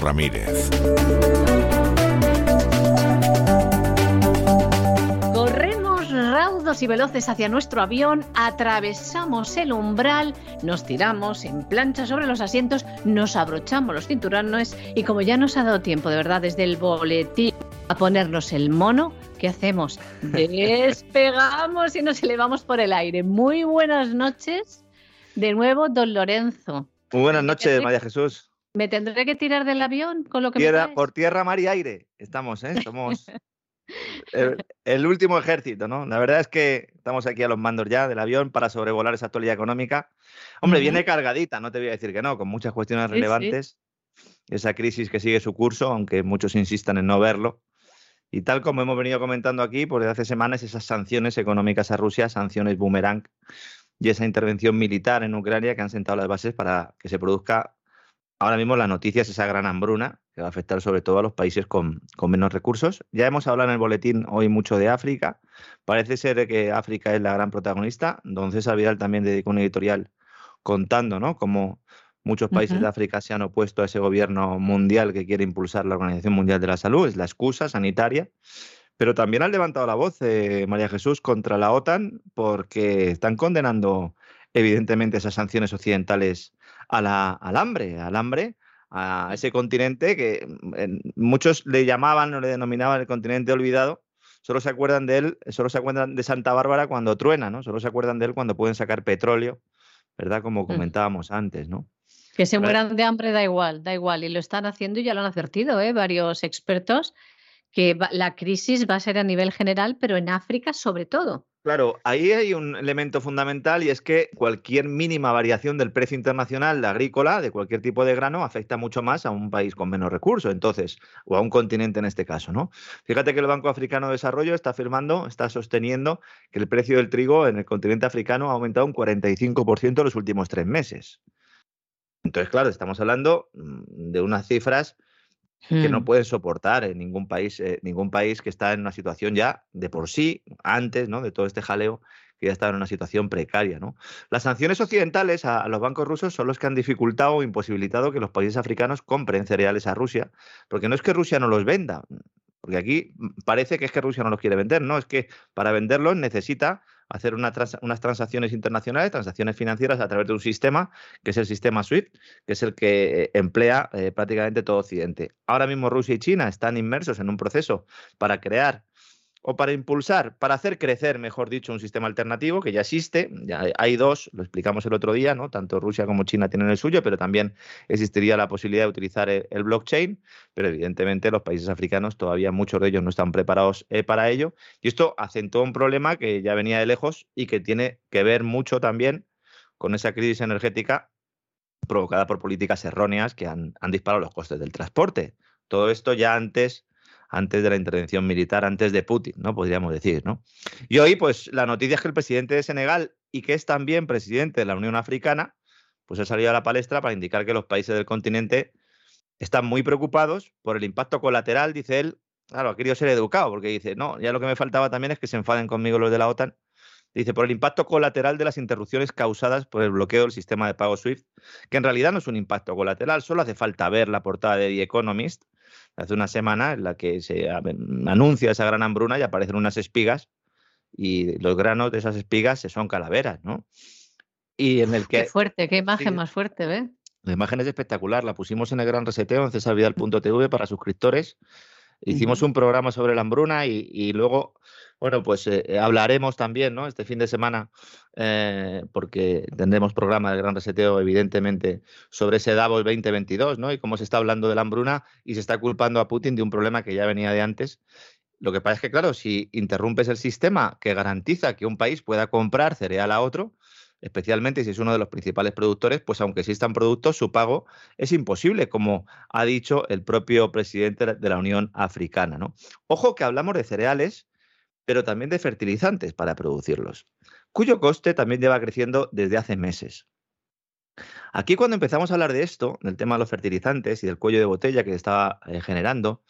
Ramírez. Corremos raudos y veloces hacia nuestro avión, atravesamos el umbral, nos tiramos en plancha sobre los asientos, nos abrochamos los cinturones y como ya nos ha dado tiempo de verdad desde el boletín a ponernos el mono, ¿qué hacemos? Despegamos y nos elevamos por el aire. Muy buenas noches. De nuevo, don Lorenzo. Muy buenas noches, María Jesús. ¿Me tendré que tirar del avión con lo que me Por tierra, mar y aire estamos, ¿eh? Somos el, último ejército, ¿no? La verdad es que estamos aquí a los mandos ya del avión para sobrevolar esa actualidad económica. Hombre, viene cargadita, no te voy a decir que no, con muchas cuestiones relevantes. Esa crisis que sigue su curso, aunque muchos insistan en no verlo. Y tal como hemos venido comentando aquí, por desde hace semanas, esas sanciones económicas a Rusia, sanciones boomerang, y esa intervención militar en Ucrania que han sentado las bases para que se produzca ahora mismo la noticia es esa gran hambruna que va a afectar sobre todo a los países con, menos recursos. Ya hemos hablado en el boletín hoy mucho de África. Parece ser que África es la gran protagonista. Don César Vidal también dedicó un editorial contando ¿no? cómo muchos países de África se han opuesto a ese gobierno mundial que quiere impulsar la Organización Mundial de la Salud. Es la excusa sanitaria. Pero también han levantado la voz, eh, María Jesús, contra la OTAN porque están condenando evidentemente esas sanciones occidentales al hambre, al hambre, a ese continente que mm, muchos le llamaban o le denominaban el continente olvidado, solo se acuerdan de él, solo se acuerdan de Santa Bárbara cuando truena, ¿no? Solo se acuerdan de él cuando pueden sacar petróleo, ¿verdad? Como mm. comentábamos antes, ¿no? Que se mueran de hambre da igual, da igual. Y lo están haciendo y ya lo han advertido, ¿eh? Varios expertos, que la crisis va a ser a nivel general, pero en África sobre todo. Claro, ahí hay un elemento fundamental y es que cualquier mínima variación del precio internacional de agrícola, de cualquier tipo de grano, afecta mucho más a un país con menos recursos, entonces, o a un continente en este caso, ¿no? Fíjate que el Banco Africano de Desarrollo está afirmando, está sosteniendo que el precio del trigo en el continente africano ha aumentado un 45% en los últimos tres meses. Entonces, claro, estamos hablando mm, de unas cifras que no hmm. pueden soportar en ningún país, eh, ningún país que está en una situación ya de por sí, antes ¿no? de todo este jaleo, que ya está en una situación precaria. ¿no? Las sanciones occidentales a, los bancos rusos son los que han dificultado o imposibilitado que los países africanos compren cereales a Rusia, porque no es que Rusia no los venda, porque aquí mm, parece que es que Rusia no los quiere vender, no, es que para venderlos necesita hacer unas transacciones internacionales, transacciones financieras a través de un sistema, que es el sistema SWIFT, que es el que eh, emplea eh, prácticamente todo Occidente. Ahora mismo Rusia y China están inmersos en un proceso para crear o para impulsar, para hacer crecer, mejor dicho, un sistema alternativo que ya existe. Ya hay dos, lo explicamos el otro día, ¿no? Tanto Rusia como China tienen el suyo, pero también existiría la posibilidad de utilizar el, blockchain, pero evidentemente los países africanos todavía muchos de ellos no están preparados eh, para ello. Y esto acentúa un problema que ya venía de lejos y que tiene que ver mucho también con esa crisis energética provocada por políticas erróneas que han disparado los costes del transporte. Todo esto ya antes antes de la intervención militar, antes de Putin, ¿no? Podríamos decir, ¿no? Y hoy, pues, la noticia es que el presidente de Senegal y que es también presidente de la Unión Africana, pues ha salido a la palestra para indicar que los países del continente están muy preocupados por el impacto colateral, dice él. Claro, ha querido ser educado, porque dice, no, ya lo que me faltaba también es que se enfaden conmigo los de la OTAN. Dice, por el impacto colateral de las interrupciones causadas por el bloqueo del sistema de pago SWIFT, que en realidad no es un impacto colateral, solo hace falta ver la portada de The Economist, hace una semana en la que se anuncia esa gran hambruna y aparecen unas espigas y los granos de esas espigas se son calaveras, ¿no? Y en el que... Qué fuerte, qué imagen más fuerte, ¿ves? La imagen es espectacular, la pusimos en el gran reseteo en cesarvidal.tv para suscriptores. Hicimos un programa sobre la hambruna y luego bueno, pues eh, eh, hablaremos también, ¿no? Este fin de semana, eh, porque tendremos programa de Gran Reseteo, evidentemente, sobre ese Davos 2022, ¿no? Y cómo se está hablando de la hambruna y se está culpando a Putin de un problema que ya venía de antes. Lo que pasa es que, claro, si interrumpes el sistema que garantiza que un país pueda comprar cereal a otro, especialmente si es uno de los principales productores, pues aunque existan productos, su pago es imposible, como ha dicho el propio presidente de la Unión Africana. ¿no? Ojo que hablamos de cereales pero también de fertilizantes para producirlos, cuyo coste también lleva creciendo desde hace meses. Aquí cuando empezamos a hablar de esto, del tema de los fertilizantes y del cuello de botella que se estaba eh, generando,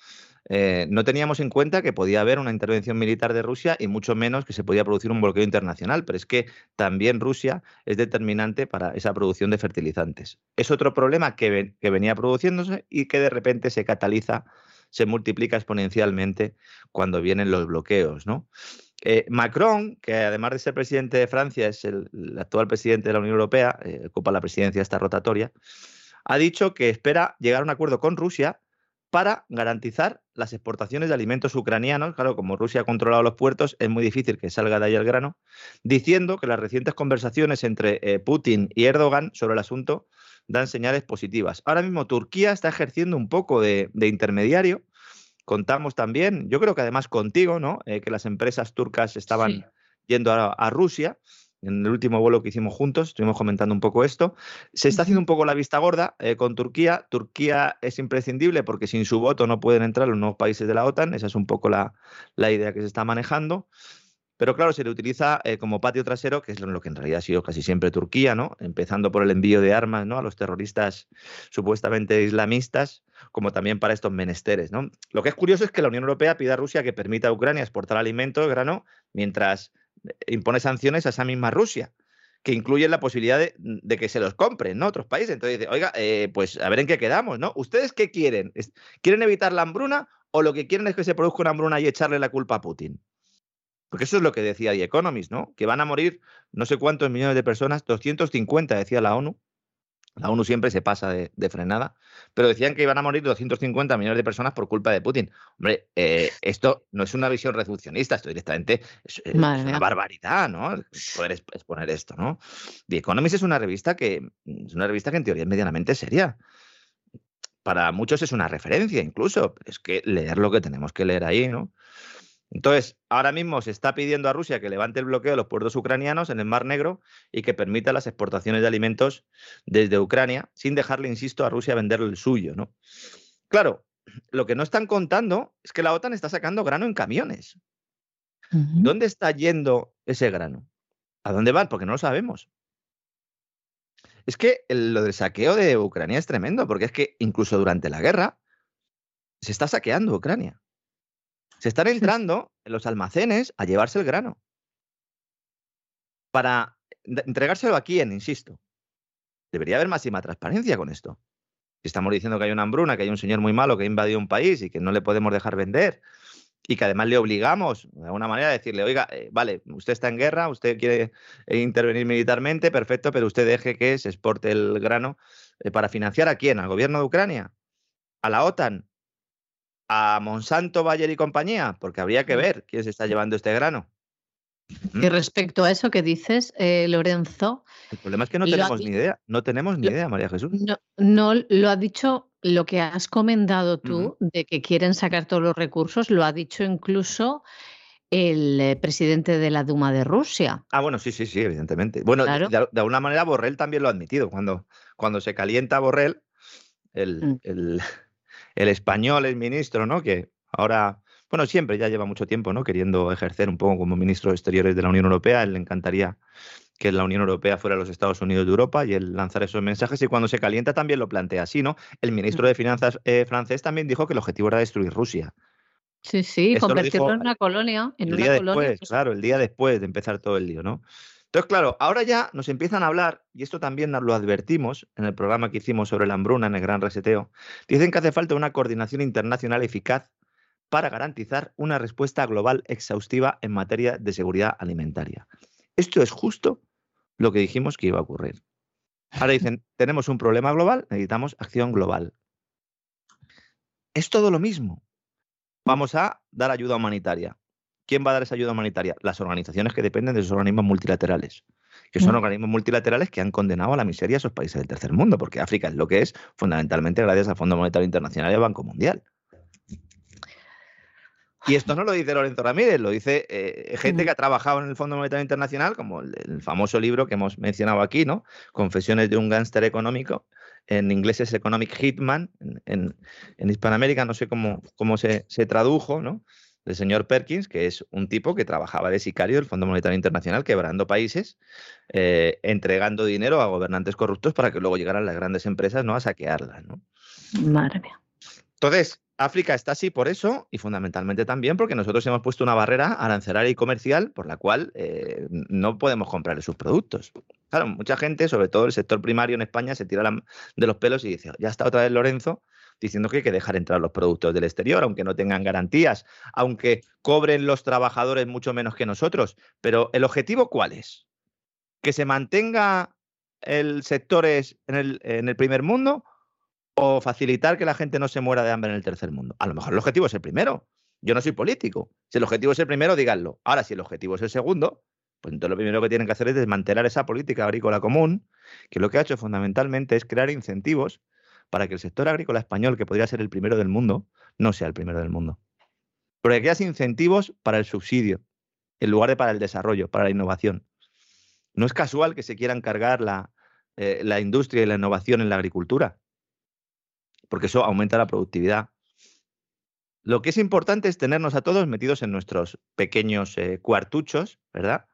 eh, no teníamos en cuenta que podía haber una intervención militar de Rusia y mucho menos que se podía producir un bloqueo internacional, pero es que también Rusia es determinante para esa producción de fertilizantes. Es otro problema que, venía produciéndose y que de repente se cataliza se multiplica exponencialmente cuando vienen los bloqueos, ¿no? Eh, Macron, que además de ser presidente de Francia, es el, actual presidente de la Unión Europea, eh, ocupa la presidencia esta rotatoria, ha dicho que espera llegar a un acuerdo con Rusia para garantizar las exportaciones de alimentos ucranianos. Claro, como Rusia ha controlado los puertos, es muy difícil que salga de ahí el grano, diciendo que las recientes conversaciones entre eh, Putin y Erdogan sobre el asunto dan señales positivas. Ahora mismo Turquía está ejerciendo un poco de, intermediario. Contamos también, yo creo que además contigo, ¿no? Eh, que las empresas turcas estaban yendo a, Rusia. En el último vuelo que hicimos juntos, estuvimos comentando un poco esto. Se está haciendo un poco la vista gorda eh, con Turquía. Turquía es imprescindible porque sin su voto no pueden entrar los nuevos países de la OTAN. Esa es un poco la, la idea que se está manejando. Pero claro, se le utiliza eh, como patio trasero, que es lo que en realidad ha sido casi siempre Turquía, ¿no? Empezando por el envío de armas, ¿no? A los terroristas supuestamente islamistas, como también para estos menesteres, ¿no? Lo que es curioso es que la Unión Europea pide a Rusia que permita a Ucrania exportar alimentos, grano, mientras impone sanciones a esa misma Rusia que incluyen la posibilidad de, que se los compren, ¿no? Otros países. Entonces dice, oiga, eh, pues a ver en qué quedamos, ¿no? ¿Ustedes qué quieren? ¿Quieren evitar la hambruna o lo que quieren es que se produzca una hambruna y echarle la culpa a Putin? Porque eso es lo que decía The Economist, ¿no? Que van a morir no sé cuántos millones de personas, 250 decía la ONU, La ONU siempre se pasa de, frenada, pero decían que iban a morir 250 millones de personas por culpa de Putin. Hombre, eh, esto no es una visión reduccionista, esto directamente es, una barbaridad, ¿no? Poder exponer esto, ¿no? The Economist es una revista que es una revista que en teoría es medianamente seria. Para muchos es una referencia incluso, pero es que leer lo que tenemos que leer ahí, ¿no? Entonces, ahora mismo se está pidiendo a Rusia que levante el bloqueo de los puertos ucranianos en el Mar Negro y que permita las exportaciones de alimentos desde Ucrania, sin dejarle, insisto, a Rusia vender el suyo, ¿no? Claro, lo que no están contando es que la OTAN está sacando grano en camiones. ¿Dónde está yendo ese grano? ¿A dónde van? Porque no lo sabemos. Es que lo del saqueo de Ucrania es tremendo, porque es que incluso durante la guerra se está saqueando Ucrania. Se están entrando en los almacenes a llevarse el grano. Para entregárselo a quién, insisto. Debería haber máxima transparencia con esto. Si estamos diciendo que hay una hambruna, que hay un señor muy malo que ha invadido un país y que no le podemos dejar vender, y que además le obligamos de alguna manera a decirle, oiga, eh, vale, usted está en guerra, usted quiere eh, intervenir militarmente, perfecto, pero usted deje que se exporte el grano eh, para financiar a quién, al gobierno de Ucrania, a la OTAN, a Monsanto, Bayer y compañía, porque habría que ver quién se está llevando este grano. Y respecto a eso que dices, eh, Lorenzo. El problema es que no tenemos ni idea, no tenemos ni idea, María Jesús. No, no, lo ha dicho lo que has comentado tú, de que quieren sacar todos los recursos, lo ha dicho incluso el eh, presidente de la Duma de Rusia. Ah, bueno, sí, sí, sí, evidentemente. Bueno, de, alguna manera Borrell también lo ha admitido. Cuando, cuando se calienta Borrell, el, mm. el el español, el ministro, ¿no? Que ahora, bueno, siempre ya lleva mucho tiempo, ¿no? Queriendo ejercer un poco como ministro de Exteriores de la Unión Europea. él le encantaría que la Unión Europea fuera los Estados Unidos de Europa y él lanzar esos mensajes y cuando se calienta también lo plantea así, ¿no? El ministro de Finanzas eh, francés también dijo que el objetivo era destruir Rusia. Sí, sí, convertirlo en una colonia. En el día después, pues claro, el día después de empezar todo el lío, ¿no? Entonces, claro, ahora ya nos empiezan a hablar, y esto también nos lo advertimos en el programa que hicimos sobre la hambruna en el Gran Reseteo, dicen que hace falta una coordinación internacional eficaz para garantizar una respuesta global exhaustiva en materia de seguridad alimentaria. Esto es justo lo que dijimos que iba a ocurrir. Ahora dicen, tenemos un problema global, necesitamos acción global. Es todo lo mismo. Vamos a dar ayuda humanitaria. ¿Quién va a dar esa ayuda humanitaria? Las organizaciones que dependen de esos organismos multilaterales, que son mm. organismos multilaterales que han condenado a la miseria a esos países del tercer mundo, porque África es lo que es fundamentalmente gracias al Fondo Monetario Internacional y al Banco Mundial. Y esto no lo dice Lorenzo Ramírez, lo dice eh, gente que ha trabajado en el Fondo Monetario Internacional, como el, famoso libro que hemos mencionado aquí, ¿no? Confesiones de un gánster económico. En inglés es Economic Hitman, en, Hispanoamérica no sé cómo, cómo se, se tradujo, ¿no? Del señor Perkins, que es un tipo que trabajaba de sicario del Fondo Monetario Internacional, quebrando países, eh, entregando dinero a gobernantes corruptos para que luego llegaran las grandes empresas ¿no? a saquearlas. ¿no? Madre mía. Entonces, África está así por eso y fundamentalmente también porque nosotros hemos puesto una barrera arancelaria y comercial por la cual eh, no podemos comprar sus productos. Claro, mucha gente, sobre todo el sector primario en España, se tira de los pelos y dice, ya está otra vez Lorenzo diciendo que hay que dejar entrar los productos del exterior, aunque no tengan garantías, aunque cobren los trabajadores mucho menos que nosotros. Pero ¿el objetivo cuál es? ¿Que se mantenga el sector en el, en el primer mundo o facilitar que la gente no se muera de hambre en el tercer mundo? A lo mejor el objetivo es el primero. Yo no soy político. Si el objetivo es el primero, díganlo. Ahora, si el objetivo es el segundo, pues entonces lo primero que tienen que hacer es desmantelar esa política agrícola común, que lo que ha hecho fundamentalmente es crear incentivos para que el sector agrícola español, que podría ser el primero del mundo, no sea el primero del mundo. Porque creas incentivos para el subsidio, en lugar de para el desarrollo, para la innovación. No es casual que se quieran cargar la, eh, la industria y la innovación en la agricultura, porque eso aumenta la productividad. Lo que es importante es tenernos a todos metidos en nuestros pequeños eh, cuartuchos, ¿verdad?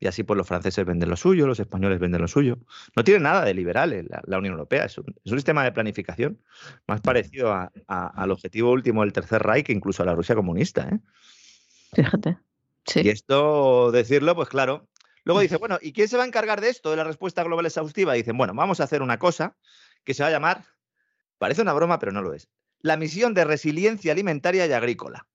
Y así pues los franceses venden lo suyo, los españoles venden lo suyo. No tiene nada de liberal eh, la, Unión Europea, es un, sistema de planificación más parecido al objetivo último del Tercer Reich que incluso a la Rusia comunista. ¿eh? Fíjate. Y esto, decirlo, pues claro. Luego dice, bueno, ¿y quién se va a encargar de esto, de la respuesta global exhaustiva? Dicen, bueno, vamos a hacer una cosa que se va a llamar, parece una broma, pero no lo es, la misión de resiliencia alimentaria y agrícola.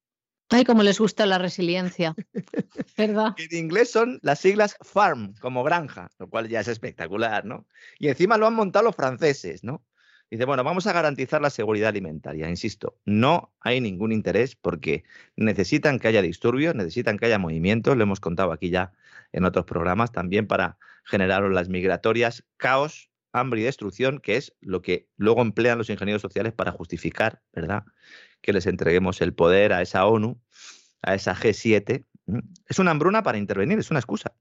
Ay, como les gusta la resiliencia, ¿verdad? en inglés son las siglas farm, como granja, lo cual ya es espectacular, ¿no? Y encima lo han montado los franceses, ¿no? Dice, bueno, vamos a garantizar la seguridad alimentaria. Insisto, no hay ningún interés porque necesitan que haya disturbios, necesitan que haya movimientos, lo hemos contado aquí ya en otros programas, también para generar las migratorias, caos, hambre y destrucción, que es lo que luego emplean los ingenieros sociales para justificar, ¿verdad? Que les entreguemos el poder a esa ONU, a esa G7. Es una hambruna para intervenir, es una excusa.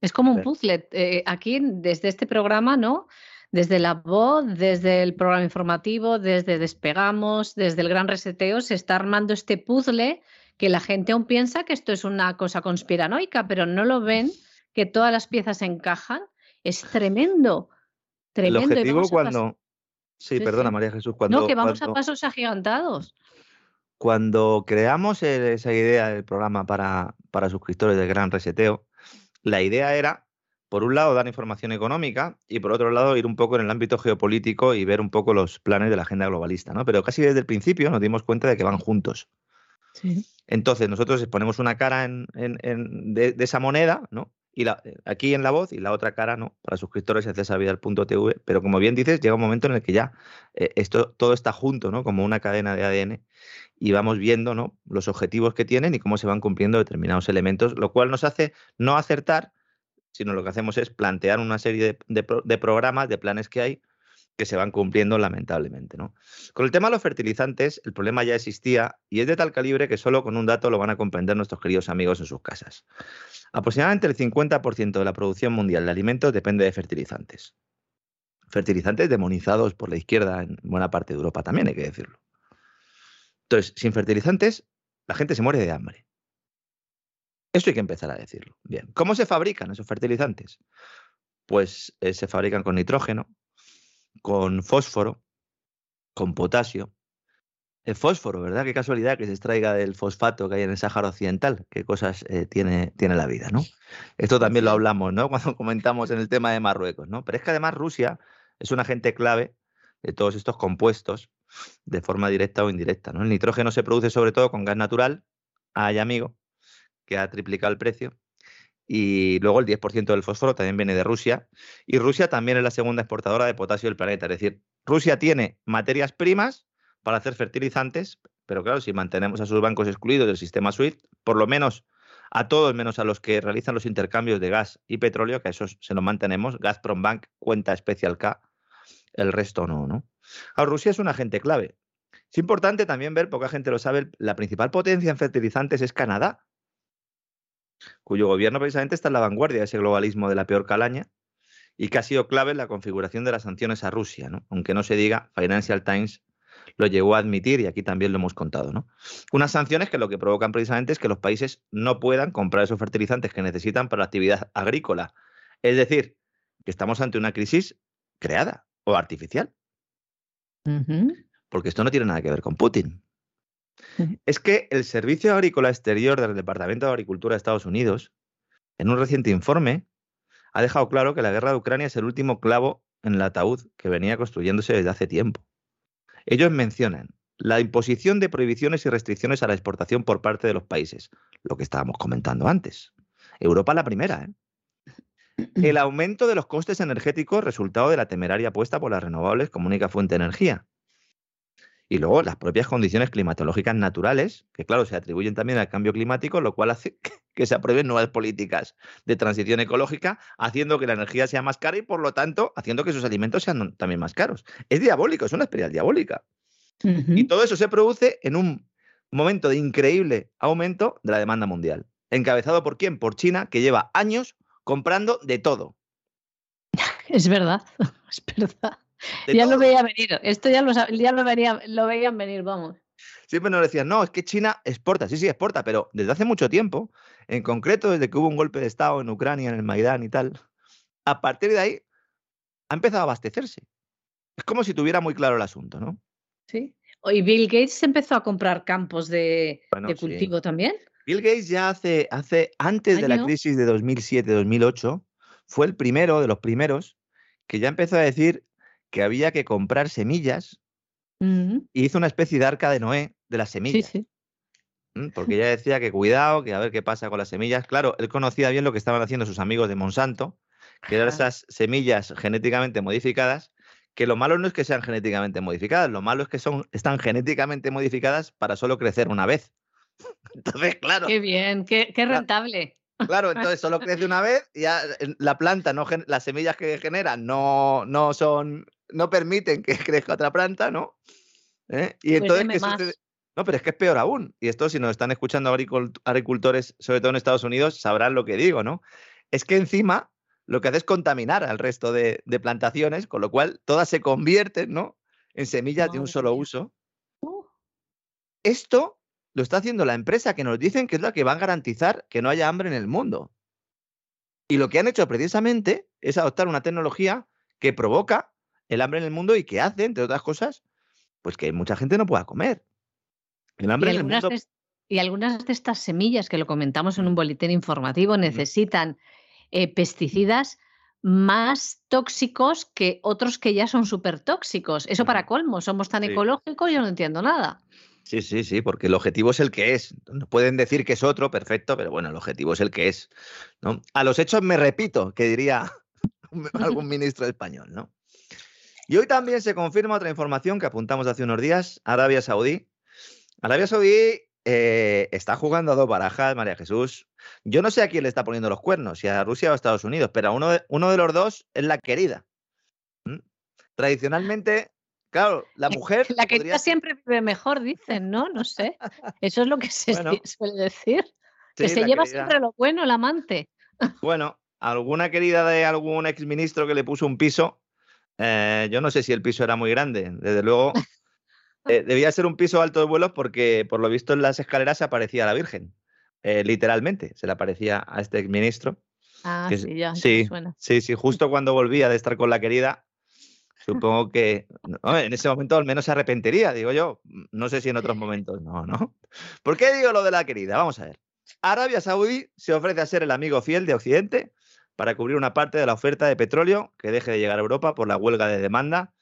Es como un puzzle. Eh, aquí, desde este programa, ¿no? Desde la voz, desde el programa informativo, desde Despegamos, desde el Gran Reseteo, se está armando este puzzle que la gente aún piensa que esto es una cosa conspiranoica, pero no lo ven, que todas las piezas encajan. Es tremendo, tremendo. El objetivo cuando... Sí, perdona María Jesús. Cuando, no, que vamos a pasos agigantados. Cuando creamos esa idea del programa para, para suscriptores del Gran Reseteo, la idea era por un lado, dar información económica y por otro lado, ir un poco en el ámbito geopolítico y ver un poco los planes de la agenda globalista, ¿no? Pero casi desde el principio nos dimos cuenta de que van juntos. Entonces, nosotros ponemos una cara en, de, esa moneda, ¿no? Y la, aquí en la voz y la otra cara, ¿no? Para suscriptores en cesavidal.tv. Pero como bien dices, llega un momento en el que ya eh, esto todo está junto, ¿no? Como una cadena de ADN y vamos viendo, ¿no? Los objetivos que tienen y cómo se van cumpliendo determinados elementos, lo cual nos hace no acertar sino lo que hacemos es plantear una serie de, programas, de planes que hay que se van cumpliendo lamentablemente. ¿no? Con el tema de los fertilizantes, el problema ya existía y es de tal calibre que solo con un dato lo van a comprender nuestros queridos amigos en sus casas. Aproximadamente el 50% de la producción mundial de alimentos depende de fertilizantes. Fertilizantes demonizados por la izquierda en buena parte de Europa también, hay que decirlo. Entonces, sin fertilizantes, la gente se muere de hambre. Esto hay que empezar a decirlo. Bien, ¿cómo se fabrican esos fertilizantes? Pues eh, se fabrican con nitrógeno, con fósforo, con potasio. El fósforo, ¿verdad? Qué casualidad que se extraiga del fosfato que hay en el Sáhara Occidental. Qué cosas eh, tiene, tiene la vida, ¿no? Esto también lo hablamos, ¿no? Cuando comentamos en el tema de Marruecos, ¿no? Pero es que además Rusia es un agente clave de todos estos compuestos de forma directa o indirecta, ¿no? El nitrógeno se produce sobre todo con gas natural, ay amigo, que ha triplicado el precio. Y luego el 10% del fósforo también viene de Rusia. Y Rusia también es la segunda exportadora de potasio del planeta. Es decir, Rusia tiene materias primas para hacer fertilizantes, pero claro, si mantenemos a sus bancos excluidos del sistema SWIFT, por lo menos a todos menos a los que realizan los intercambios de gas y petróleo, que a esos se los mantenemos, Gazprom Bank cuenta especial K, el resto no, ¿no? Ahora, Rusia es un agente clave. Es importante también ver, poca gente lo sabe, la principal potencia en fertilizantes es Canadá, cuyo gobierno precisamente está en la vanguardia de ese globalismo de la peor calaña y que ha sido clave en la configuración de las sanciones a Rusia, ¿no? aunque no se diga, Financial Times lo llegó a admitir y aquí también lo hemos contado. ¿no? Unas sanciones que lo que provocan precisamente es que los países no puedan comprar esos fertilizantes que necesitan para la actividad agrícola. Es decir, que estamos ante una crisis creada o artificial. Porque esto no tiene nada que ver con Putin. Es que el Servicio Agrícola Exterior del Departamento de Agricultura de Estados Unidos, en un reciente informe, ha dejado claro que la guerra de Ucrania es el último clavo en el ataúd que venía construyéndose desde hace tiempo. Ellos mencionan la imposición de prohibiciones y restricciones a la exportación por parte de los países, lo que estábamos comentando antes. Europa la primera. ¿eh? El aumento de los costes energéticos resultado de la temeraria apuesta por las renovables como única fuente de energía. Y luego las propias condiciones climatológicas naturales, que claro, se atribuyen también al cambio climático, lo cual hace que se aprueben nuevas políticas de transición ecológica, haciendo que la energía sea más cara y por lo tanto haciendo que sus alimentos sean también más caros. Es diabólico, es una espiral diabólica. Y todo eso se produce en un momento de increíble aumento de la demanda mundial. ¿Encabezado por quién? Por China, que lleva años comprando de todo. Es verdad, es verdad ya lo veía venir, esto ya, lo, ya lo, lo veían venir, vamos. Siempre nos decían, no, es que China exporta, sí, sí, exporta, pero desde hace mucho tiempo, en concreto desde que hubo un golpe de Estado en Ucrania, en el Maidán y tal, a partir de ahí ha empezado a abastecerse. Es como si tuviera muy claro el asunto, ¿no? Sí. ¿Y Bill Gates empezó a comprar campos de, cultivo también? Bill Gates ya hace, hace antes de la crisis de 2007-2008, fue el primero de los primeros que ya empezó a decir que había que comprar semillas y hizo una especie de arca de Noé de las semillas. porque ella decía que cuidado, que a ver qué pasa con las semillas. Claro, él conocía bien lo que estaban haciendo sus amigos de Monsanto, que eran esas semillas genéticamente modificadas, que lo malo no es que sean genéticamente modificadas, lo malo es que son, están genéticamente modificadas para solo crecer una vez. Entonces, claro. Qué bien, qué, rentable. Claro, entonces solo crece una vez y ya la planta, no, las semillas que genera no, no son, no permiten que crezca otra planta, ¿no? ¿Eh? Y pues entonces, No, pero es que es peor aún. Y esto, si nos están escuchando agricultores, sobre todo en Estados Unidos, sabrán lo que digo, ¿no? Es que encima lo que hace es contaminar al resto de, plantaciones, con lo cual todas se convierten, ¿no? En semillas de un solo uso. Uh. Esto lo está haciendo la empresa que nos dicen que es la que va a garantizar que no haya hambre en el mundo. Y lo que han hecho precisamente es adoptar una tecnología que provoca el hambre en el mundo y que hace, entre otras cosas, pues que mucha gente no pueda comer. El hambre en el mundo... y algunas de estas semillas que lo comentamos en un boletín informativo necesitan eh, pesticidas más tóxicos que otros que ya son súper tóxicos. Eso para colmo, somos tan ecológicos, yo no entiendo nada. Sí, sí, sí, porque el objetivo es el que es. No pueden decir que es otro, perfecto, pero bueno, el objetivo es el que es. ¿no? A los hechos me repito, que diría algún ministro español, ¿no? Y hoy también se confirma otra información que apuntamos hace unos días, Arabia Saudí. Arabia Saudí eh, está jugando a dos barajas, María Jesús. Yo no sé a quién le está poniendo los cuernos, si a Rusia o a Estados Unidos, pero uno de, uno de los dos es la querida. Tradicionalmente, Claro, la mujer. La que siempre vive mejor, dicen, ¿no? No sé. Eso es lo que se suele decir. que se lleva siempre lo bueno, el amante. Bueno, alguna querida de algún exministro que le puso un piso. Eh, yo no sé si el piso era muy grande. Desde luego, eh, debía ser un piso alto de vuelos porque, por lo visto, en las escaleras se aparecía la Virgen. Eh, literalmente, se le aparecía a este exministro. Ah, sí, ya. Sí, sí, sí, justo cuando volvía de estar con la querida, Supongo que en ese momento al menos se arrepentiría, digo yo. No sé si en otros momentos no, ¿no? ¿Por qué digo lo de la querida? Vamos a ver. Arabia Saudí se ofrece a ser el amigo fiel de Occidente para cubrir una parte de la oferta de petróleo que deje de llegar a Europa por la huelga de demanda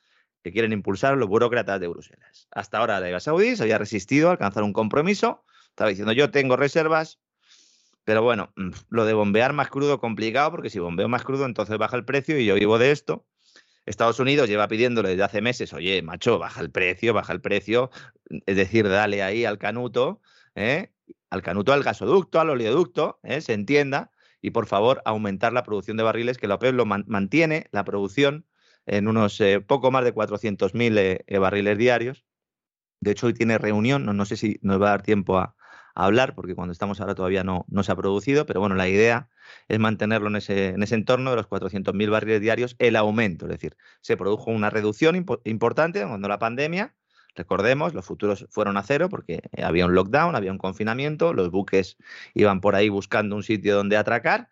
que quieren impulsar los burócratas de Bruselas. Hasta ahora Arabia Saudí se había resistido a alcanzar un compromiso. Estaba diciendo, yo tengo reservas, pero bueno, mm, lo de bombear más crudo complicado, porque si bombeo más crudo entonces baja el precio y yo vivo de esto. Estados Unidos lleva pidiéndole desde hace meses, oye, macho, baja el precio, baja el precio, es decir, dale ahí al canuto, ¿eh? al canuto al gasoducto, al oleoducto, ¿eh? se entienda, y por favor aumentar la producción de barriles, que la OPEP lo mantiene, la producción, en unos eh, poco más de 400.000 barriles diarios. De hecho, hoy tiene reunión, no, no sé si nos va a dar tiempo a, hablar, porque cuando estamos ahora todavía no, no se ha producido, pero bueno, la idea es mantenerlo en ese, en ese entorno de los 400.000 barriles diarios, el aumento, es decir, se produjo una reducción importante cuando la pandemia, recordemos, los futuros fueron a cero porque había un lockdown, había un confinamiento, los buques iban por ahí buscando un sitio donde atracar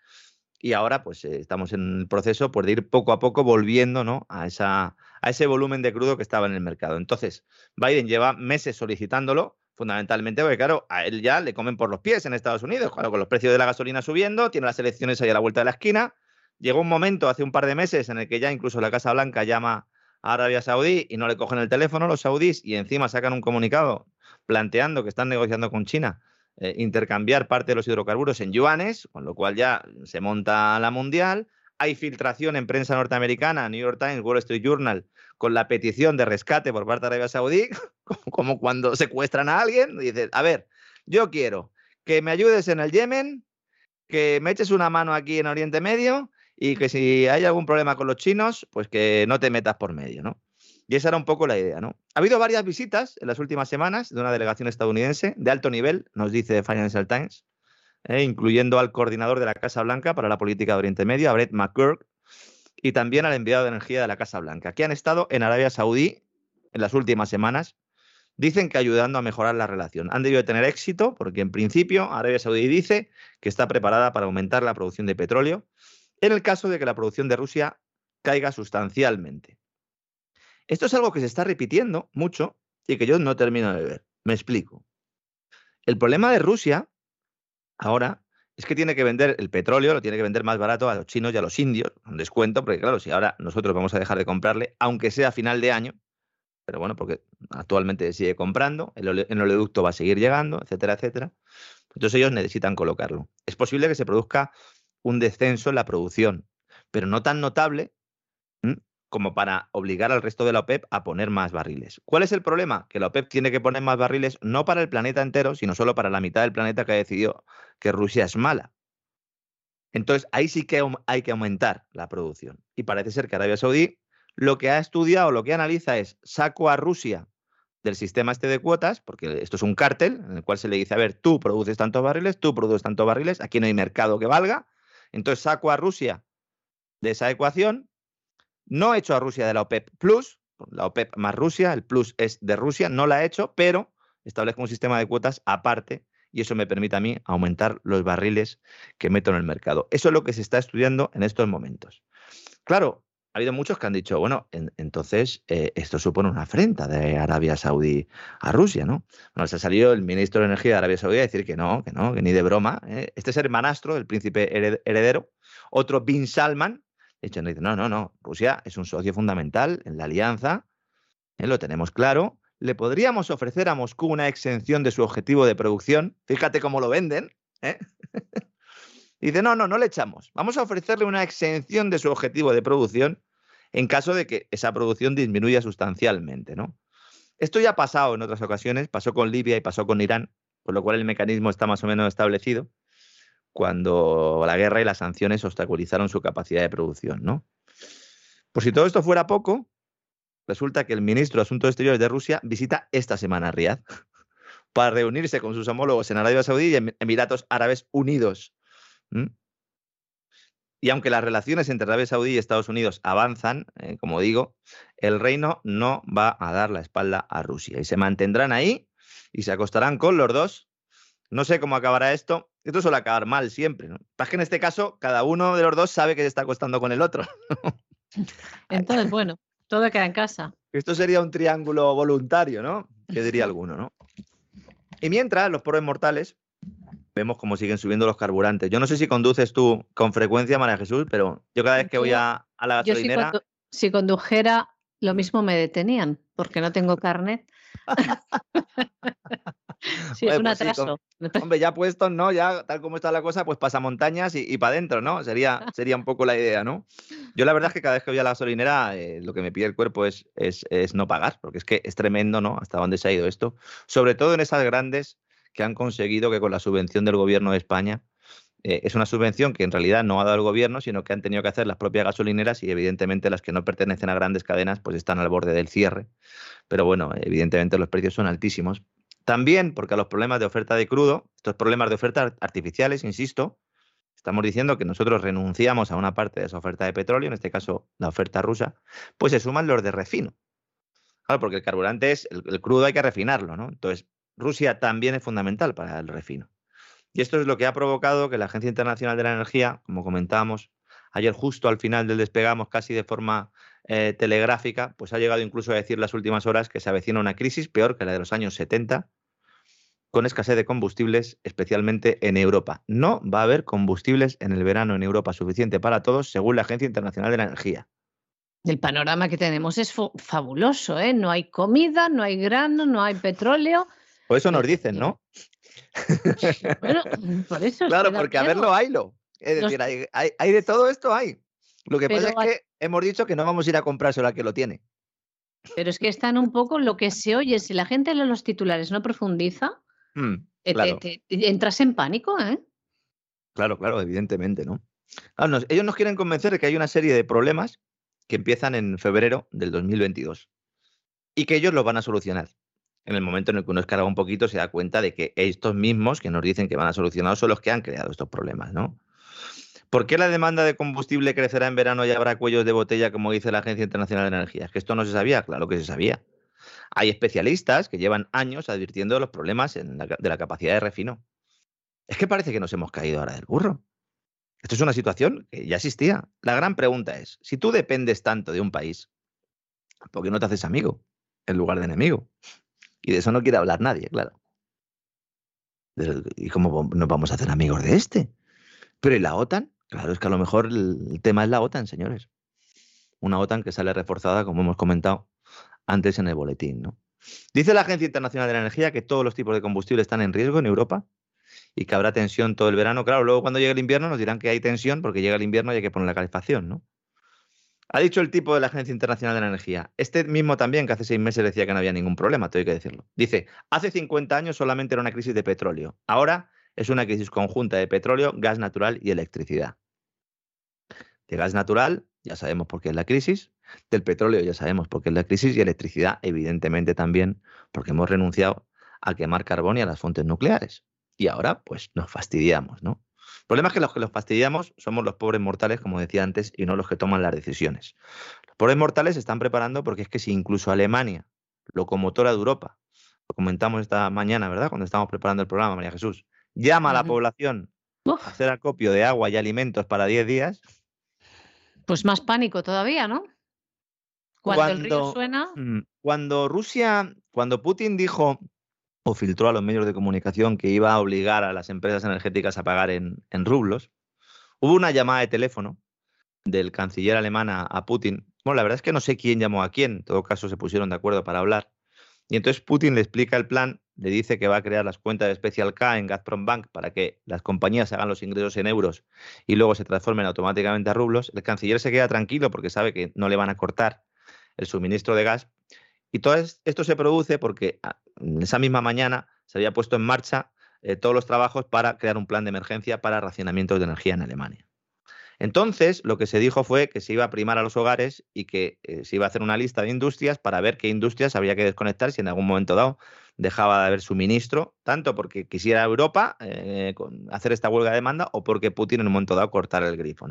y ahora pues eh, estamos en el proceso pues, de ir poco a poco volviendo ¿no? a, esa, a ese volumen de crudo que estaba en el mercado. Entonces, Biden lleva meses solicitándolo, fundamentalmente porque, claro, a él ya le comen por los pies en Estados Unidos, claro, con los precios de la gasolina subiendo, tiene las elecciones ahí a la vuelta de la esquina. Llegó un momento hace un par de meses en el que ya incluso la Casa Blanca llama a Arabia Saudí y no le cogen el teléfono los saudíes y encima sacan un comunicado planteando que están negociando con China eh, intercambiar parte de los hidrocarburos en yuanes, con lo cual ya se monta la mundial. Hay filtración en prensa norteamericana, New York Times, Wall Street Journal, con la petición de rescate por parte de Arabia Saudí, como cuando secuestran a alguien, dices, a ver, yo quiero que me ayudes en el Yemen, que me eches una mano aquí en Oriente Medio y que si hay algún problema con los chinos, pues que no te metas por medio, ¿no? Y esa era un poco la idea, ¿no? Ha habido varias visitas en las últimas semanas de una delegación estadounidense de alto nivel, nos dice Financial Times, eh, incluyendo al coordinador de la Casa Blanca para la política de Oriente Medio, a Brett McGurk, y también al enviado de energía de la Casa Blanca, que han estado en Arabia Saudí en las últimas semanas. Dicen que ayudando a mejorar la relación. Han debido tener éxito porque en principio Arabia Saudí dice que está preparada para aumentar la producción de petróleo en el caso de que la producción de Rusia caiga sustancialmente. Esto es algo que se está repitiendo mucho y que yo no termino de ver. Me explico. El problema de Rusia ahora es que tiene que vender el petróleo, lo tiene que vender más barato a los chinos y a los indios, un descuento, porque claro, si ahora nosotros vamos a dejar de comprarle, aunque sea a final de año, pero bueno, porque actualmente sigue comprando, el, oleoducto va a seguir llegando, etcétera, etcétera. Entonces ellos necesitan colocarlo. Es posible que se produzca un descenso en la producción, pero no tan notable como para obligar al resto de la OPEP a poner más barriles. ¿Cuál es el problema? Que la OPEP tiene que poner más barriles no para el planeta entero, sino solo para la mitad del planeta que ha decidido que Rusia es mala. Entonces, ahí sí que hay que aumentar la producción. Y parece ser que Arabia Saudí lo que ha estudiado, lo que analiza es, saco a Rusia del sistema este de cuotas, porque esto es un cártel en el cual se le dice, a ver, tú produces tantos barriles, tú produces tantos barriles, aquí no hay mercado que valga, entonces saco a Rusia de esa ecuación, no he hecho a Rusia de la OPEP Plus, la OPEP más Rusia, el Plus es de Rusia, no la he hecho, pero establezco un sistema de cuotas aparte y eso me permite a mí aumentar los barriles que meto en el mercado. Eso es lo que se está estudiando en estos momentos. Claro, ha habido muchos que han dicho, bueno, entonces eh, esto supone una afrenta de Arabia Saudí a Rusia, ¿no? Bueno, se ha salido el ministro de Energía de Arabia Saudí a decir que no, que no, que ni de broma. ¿eh? Este es hermanastro del príncipe heredero. Otro, Bin Salman, de hecho, dice, no, no, no, Rusia es un socio fundamental en la alianza, ¿eh? lo tenemos claro. Le podríamos ofrecer a Moscú una exención de su objetivo de producción. Fíjate cómo lo venden. dice, no, no, no le echamos. Vamos a ofrecerle una exención de su objetivo de producción en caso de que esa producción disminuya sustancialmente, ¿no? Esto ya ha pasado en otras ocasiones, pasó con Libia y pasó con Irán, con lo cual el mecanismo está más o menos establecido cuando la guerra y las sanciones obstaculizaron su capacidad de producción, ¿no? Por si todo esto fuera poco, resulta que el ministro de Asuntos Exteriores de Rusia visita esta semana Riyadh para reunirse con sus homólogos en Arabia Saudí y en Emiratos Árabes Unidos. Y aunque las relaciones entre Arabia Saudí y Estados Unidos avanzan, eh, como digo, el reino no va a dar la espalda a Rusia y se mantendrán ahí y se acostarán con los dos. No sé cómo acabará esto. Esto suele acabar mal siempre. ¿no? que en este caso cada uno de los dos sabe que se está acostando con el otro. Entonces, bueno, todo queda en casa. Esto sería un triángulo voluntario, ¿no? Que diría alguno, ¿no? Y mientras, los pobres mortales vemos cómo siguen subiendo los carburantes. Yo no sé si conduces tú con frecuencia, María Jesús, pero yo cada vez que voy a, la gasolinera... si, condujera, lo mismo me detenían, porque no tengo carnet. sí, es un pues atraso. hombre, ya puestos, ¿no? Ya tal como está la cosa, pues pasa montañas y, para adentro, ¿no? Sería, sería un poco la idea, ¿no? Yo la verdad es que cada vez que voy a la gasolinera, eh, lo que me pide el cuerpo es, es, es no pagar, porque es que es tremendo, ¿no? Hasta dónde se ha ido esto. Sobre todo en esas grandes que han conseguido que con la subvención del gobierno de España, eh, es una subvención que en realidad no ha dado el gobierno, sino que han tenido que hacer las propias gasolineras y evidentemente las que no pertenecen a grandes cadenas pues están al borde del cierre. Pero bueno, evidentemente los precios son altísimos. También porque a los problemas de oferta de crudo, estos problemas de oferta artificiales, insisto, estamos diciendo que nosotros renunciamos a una parte de esa oferta de petróleo, en este caso la oferta rusa, pues se suman los de refino. Claro, porque el carburante es, el, crudo hay que refinarlo, ¿no? Entonces, Rusia también es fundamental para el refino. Y esto es lo que ha provocado que la Agencia Internacional de la Energía, como comentábamos ayer justo al final del despegamos, casi de forma eh, telegráfica, pues ha llegado incluso a decir las últimas horas que se avecina una crisis peor que la de los años 70, con escasez de combustibles, especialmente en Europa. No va a haber combustibles en el verano en Europa suficiente para todos, según la Agencia Internacional de la Energía. El panorama que tenemos es fabuloso, ¿eh? No hay comida, no hay grano, no hay petróleo por eso nos dicen, ¿no? Bueno, por eso. claro, porque a verlo haylo. Es decir, hay, de todo esto, hay. Lo que pasa es que hemos dicho que no vamos a ir a comprárselo a que lo tiene. Pero es que están un poco lo que se oye. Si la gente lee los titulares no profundiza, mm, eh, entras en pánico, ¿eh? Claro, claro, evidentemente, ¿no? ellos nos quieren convencer de que hay una serie de problemas que empiezan en febrero del 2022 y que ellos los van a solucionar en el momento en el que uno escarga un poquito se da cuenta de que estos mismos que nos dicen que van a solucionar son los que han creado estos problemas, ¿no? ¿Por qué la demanda de combustible crecerá en verano y habrá cuellos de botella, como dice la Agencia Internacional de Energía? ¿Es que esto no se sabía? Claro que se sabía. Hay especialistas que llevan años advirtiendo los problemas de la capacidad de refino. Es que parece que nos hemos caído ahora del burro. Esto es una situación que ya existía. La gran pregunta es, si tú dependes tanto de un país, ¿por qué no te haces amigo en lugar de enemigo? Y de eso no quiere hablar nadie, claro. ¿Y cómo nos vamos a hacer amigos de este? Pero ¿y la OTAN? Claro, es que a lo mejor el tema es la OTAN, señores. Una OTAN que sale reforzada, como hemos comentado, antes en el boletín. ¿no? Dice la Agencia Internacional de la Energía que todos los tipos de combustible están en riesgo en Europa y que habrá tensión todo el verano. Claro, luego cuando llegue el invierno nos dirán que hay tensión porque llega el invierno y hay que poner la calefacción, ¿no? Ha dicho el tipo de la Agencia Internacional de la Energía. Este mismo también, que hace seis meses decía que no había ningún problema, tengo que decirlo. Dice, hace 50 años solamente era una crisis de petróleo. Ahora es una crisis conjunta de petróleo, gas natural y electricidad. De gas natural, ya sabemos por qué es la crisis. Del petróleo, ya sabemos por qué es la crisis. Y electricidad, evidentemente también, porque hemos renunciado a quemar carbón y a las fuentes nucleares. Y ahora, pues nos fastidiamos, ¿no? El problema es que los que los fastidiamos somos los pobres mortales, como decía antes, y no los que toman las decisiones. Los pobres mortales se están preparando porque es que si incluso Alemania, locomotora de Europa, lo comentamos esta mañana, ¿verdad? Cuando estábamos preparando el programa, María Jesús, llama a la población a hacer acopio de agua y alimentos para 10 días. Pues más pánico todavía, ¿no? Cuando, el río suena. Mm, cuando Rusia, cuando Putin dijo o filtró a los medios de comunicación que iba a obligar a las empresas energéticas a pagar en, rublos. Hubo una llamada de teléfono del canciller alemán a, Putin. Bueno, la verdad es que no sé quién llamó a quién, en todo caso se pusieron de acuerdo para hablar. Y entonces Putin le explica el plan, le dice que va a crear las cuentas de Special K en Gazprom Bank para que las compañías hagan los ingresos en euros y luego se transformen automáticamente a rublos. El canciller se queda tranquilo porque sabe que no le van a cortar el suministro de gas y todo esto se produce porque ah, esa misma mañana se había puesto en marcha eh, todos los trabajos para crear un plan de emergencia para racionamientos de energía en Alemania. Entonces, lo que se dijo fue que se iba a primar a los hogares y que eh, se iba a hacer una lista de industrias para ver qué industrias había que desconectar si en algún momento dado dejaba de haber suministro, tanto porque quisiera Europa eh, hacer esta huelga de demanda o porque Putin en un momento dado cortar el grifo.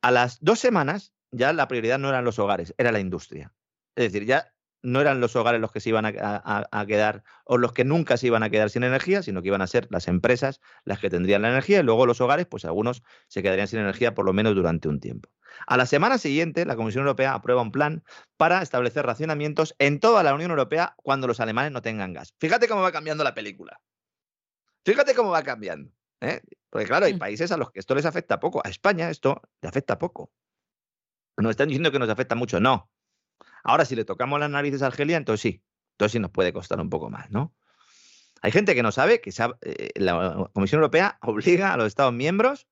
A las dos semanas ya la prioridad no eran los hogares, era la industria. Es decir, ya no eran los hogares los que se iban a, quedar o los que nunca se iban a quedar sin energía, sino que iban a ser las empresas las que tendrían la energía y luego los hogares, pues algunos se quedarían sin energía por lo menos durante un tiempo. A la semana siguiente, la Comisión Europea aprueba un plan para establecer racionamientos en toda la Unión Europea cuando los alemanes no tengan gas. Fíjate cómo va cambiando la película. Fíjate cómo va cambiando. ¿eh? Porque claro, hay mm. países a los que esto les afecta poco. A España esto le afecta poco. Nos están diciendo que nos afecta mucho. No, Ahora, si le tocamos las narices a Argelia, entonces sí, entonces sí nos puede costar un poco más, ¿no? Hay gente que no sabe que eh, la Comisión Europea obliga a los Estados miembros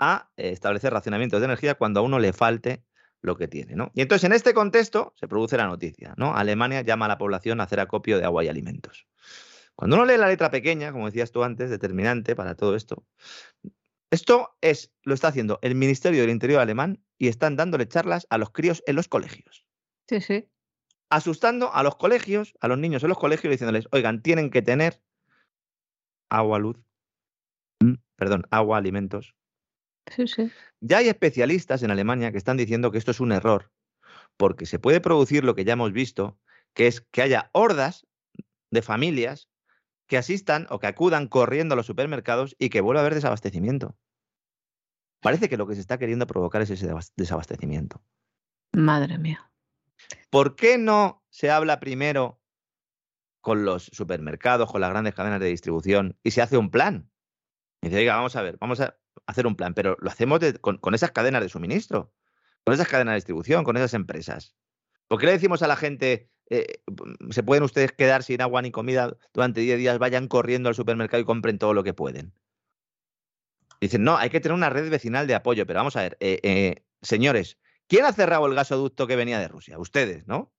a eh, establecer racionamientos de energía cuando a uno le falte lo que tiene, ¿no? Y entonces en este contexto se produce la noticia, ¿no? Alemania llama a la población a hacer acopio de agua y alimentos. Cuando uno lee la letra pequeña, como decías tú antes, determinante para todo esto, esto es, lo está haciendo el Ministerio del Interior alemán y están dándole charlas a los críos en los colegios. Sí, sí. Asustando a los colegios, a los niños en los colegios, diciéndoles, oigan, tienen que tener agua, luz, mm, perdón, agua, alimentos. Sí, sí. Ya hay especialistas en Alemania que están diciendo que esto es un error, porque se puede producir lo que ya hemos visto, que es que haya hordas de familias que asistan o que acudan corriendo a los supermercados y que vuelva a haber desabastecimiento. Parece que lo que se está queriendo provocar es ese desabastecimiento. Madre mía. ¿Por qué no se habla primero con los supermercados, con las grandes cadenas de distribución y se hace un plan? Y dice, oiga, vamos a ver, vamos a hacer un plan, pero lo hacemos con, esas cadenas de suministro, con esas cadenas de distribución, con esas empresas. ¿Por qué le decimos a la gente, eh, se pueden ustedes quedar sin agua ni comida durante 10 días, vayan corriendo al supermercado y compren todo lo que pueden? Dicen, no, hay que tener una red vecinal de apoyo, pero vamos a ver, eh, eh, señores, ¿Quién ha cerrado el gasoducto que venía de Rusia? Ustedes, ¿no?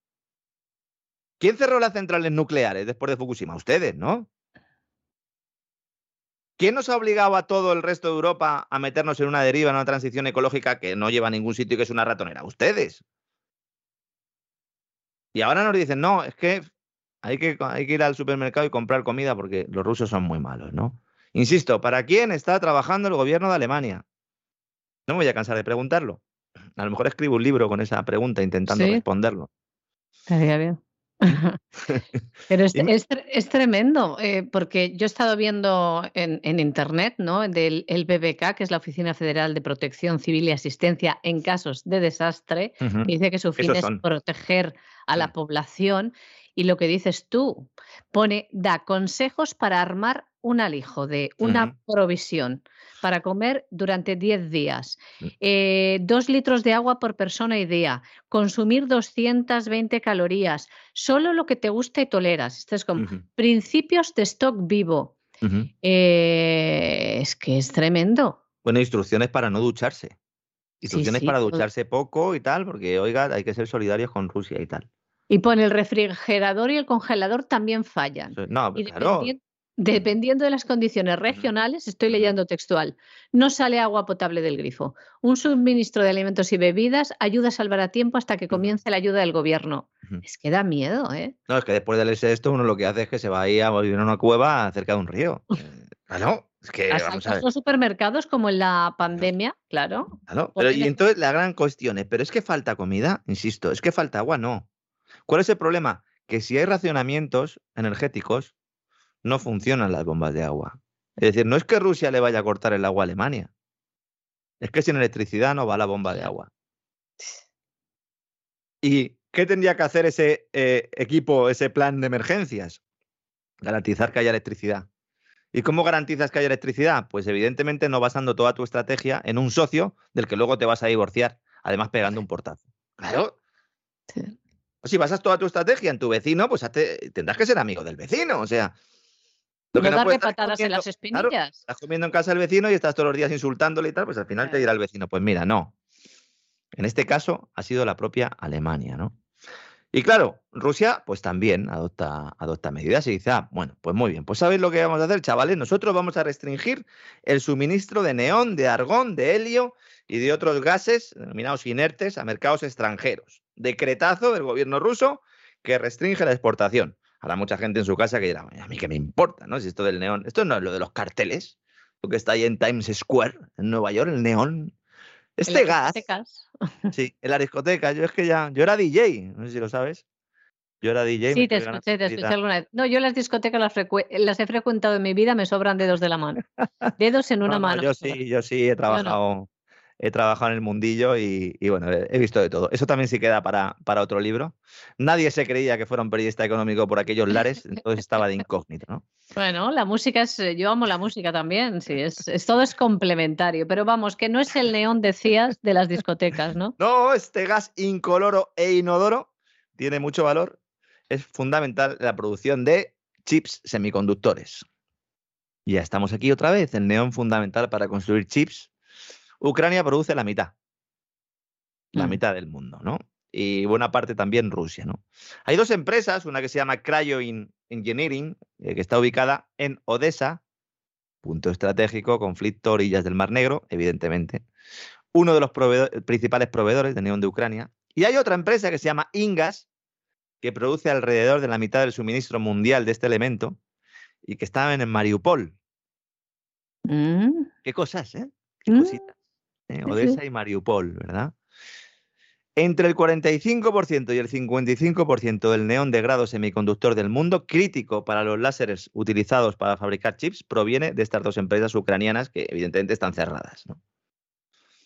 ¿Quién cerró las centrales nucleares después de Fukushima? Ustedes, ¿no? ¿Quién nos ha obligado a todo el resto de Europa a meternos en una deriva, en una transición ecológica que no lleva a ningún sitio y que es una ratonera? Ustedes. Y ahora nos dicen, no, es que hay que, hay que ir al supermercado y comprar comida porque los rusos son muy malos, ¿no? Insisto, ¿para quién está trabajando el gobierno de Alemania? No me voy a cansar de preguntarlo. A lo mejor escribo un libro con esa pregunta intentando responderlo. Estaría bien. Pero es, tremendo, eh, porque yo he estado viendo en, internet, ¿no? Del el BBK, que es la Oficina Federal de Protección Civil y Asistencia en casos de desastre, dice que su fin es proteger a la población Y lo que dices tú, pone, da consejos para armar un alijo de una provisión para comer durante 10 días, mm. eh, dos litros de agua por persona y día, consumir 220 calorías, solo lo que te gusta y toleras. Esto es como principios de stock vivo. Eh, es que es tremendo. Bueno, instrucciones para no ducharse. Instrucciones para ducharse poco y tal, porque, oiga, hay que ser solidarios con Rusia y tal. Y pone el refrigerador y el congelador también fallan. No, claro. Dependiendo de las condiciones regionales, estoy leyendo textual, no sale agua potable del grifo. Un suministro de alimentos y bebidas ayuda a salvar a tiempo hasta que comience la ayuda del gobierno. Es que da miedo, ¿eh? No, es que después de leerse esto, uno lo que hace es que se va a ir a vivir en una cueva cerca de un río. Eh, claro, es que vamos a ver. los supermercados como en la pandemia, claro. Claro, pero y entonces la gran cuestión es, ¿pero es que falta comida? Insisto, ¿es que falta agua? No. ¿Cuál es el problema? Que si hay racionamientos energéticos, no funcionan las bombas de agua. Es decir, no es que Rusia le vaya a cortar el agua a Alemania. Es que sin electricidad no va la bomba de agua. ¿Y qué tendría que hacer ese eh, equipo, ese plan de emergencias? Garantizar que haya electricidad. ¿Y cómo garantizas que haya electricidad? Pues evidentemente no basando toda tu estrategia en un socio del que luego te vas a divorciar, además pegando un portazo. Claro. Si basas toda tu estrategia en tu vecino, pues tendrás que ser amigo del vecino. O sea, no, darle patadas en las espinillas. estás comiendo en casa del vecino y estás todos los días insultándole y tal, pues al final te dirá el vecino, pues mira, no. En este caso ha sido la propia Alemania, ¿no? Y claro, Rusia pues también adopta, adopta medidas y dice, ah, bueno, pues muy bien, pues ¿sabéis lo que vamos a hacer, chavales? Nosotros vamos a restringir el suministro de neón, de argón, de helio y de otros gases denominados inertes a mercados extranjeros. Decretazo del gobierno ruso que restringe la exportación. Habrá mucha gente en su casa que dirá, a mí qué me importa, ¿no? Si esto del neón, esto no es lo de los carteles, lo que está ahí en Times Square, en Nueva York, el neón. Este gas. Sí, en la discoteca. Yo es que ya, yo era DJ, no sé si lo sabes. Yo era DJ. Sí, te escuché, te escuché alguna vez. No, yo las discotecas las, las, he frecuentado en mi vida, me sobran dedos de la mano. Dedos en una mano. Yo sí, yo sí he trabajado he trabajado en el mundillo y, bueno, he visto de todo. Eso también sí queda para, para otro libro. Nadie se creía que fuera un periodista económico por aquellos lares, entonces estaba de incógnito, ¿no? Bueno, la música es, yo amo la música también, sí, es, todo es complementario, pero vamos, que no es el neón, decías, de las discotecas, ¿no? No, este gas incoloro e inodoro tiene mucho valor, es fundamental en la producción de chips semiconductores. Ya estamos aquí otra vez, el neón fundamental para construir chips Ucrania produce la mitad, la mm. mitad del mundo, ¿no? Y buena parte también Rusia, ¿no? Hay dos empresas, una que se llama Cryo Engineering, eh, que está ubicada en Odessa, punto estratégico, conflicto, orillas del Mar Negro, evidentemente. Uno de los principales proveedores de neón de Ucrania. Y hay otra empresa que se llama Ingas, que produce alrededor de la mitad del suministro mundial de este elemento y que está en Mariupol. Mm. Qué cosas, ¿eh? Qué mm. cositas. ¿Eh? Odessa y Mariupol, ¿verdad? Entre el 45% y el 55% del neón de grado semiconductor del mundo, crítico para los láseres utilizados para fabricar chips, proviene de estas dos empresas ucranianas que evidentemente están cerradas.